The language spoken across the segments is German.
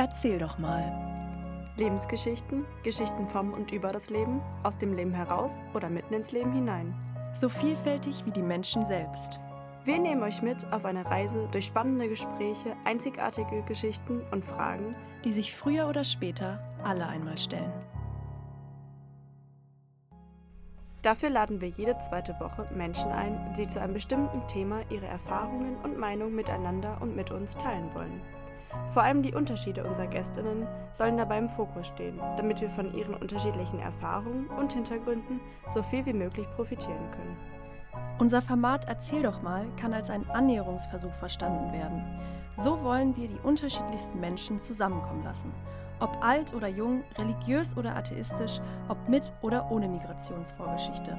Erzähl doch mal. Lebensgeschichten, Geschichten vom und über das Leben, aus dem Leben heraus oder mitten ins Leben hinein. So vielfältig wie die Menschen selbst. Wir nehmen euch mit auf eine Reise durch spannende Gespräche, einzigartige Geschichten und Fragen, die sich früher oder später alle einmal stellen. Dafür laden wir jede zweite Woche Menschen ein, die zu einem bestimmten Thema ihre Erfahrungen und Meinungen miteinander und mit uns teilen wollen. Vor allem die Unterschiede unserer Gästinnen sollen dabei im Fokus stehen, damit wir von ihren unterschiedlichen Erfahrungen und Hintergründen so viel wie möglich profitieren können. Unser Format Erzähl doch mal kann als ein Annäherungsversuch verstanden werden. So wollen wir die unterschiedlichsten Menschen zusammenkommen lassen. Ob alt oder jung, religiös oder atheistisch, ob mit oder ohne Migrationsvorgeschichte.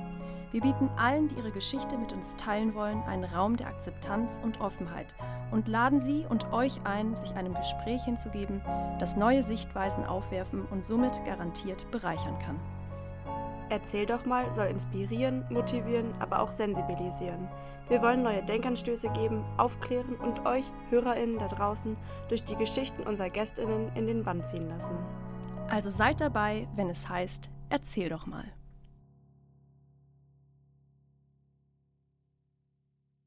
Wir bieten allen, die ihre Geschichte mit uns teilen wollen, einen Raum der Akzeptanz und Offenheit und laden Sie und euch ein, sich einem Gespräch hinzugeben, das neue Sichtweisen aufwerfen und somit garantiert bereichern kann. Erzähl doch mal soll inspirieren, motivieren, aber auch sensibilisieren. Wir wollen neue Denkanstöße geben, aufklären und euch, HörerInnen da draußen, durch die Geschichten unserer GästInnen in den Bann ziehen lassen. Also seid dabei, wenn es heißt, erzähl doch mal.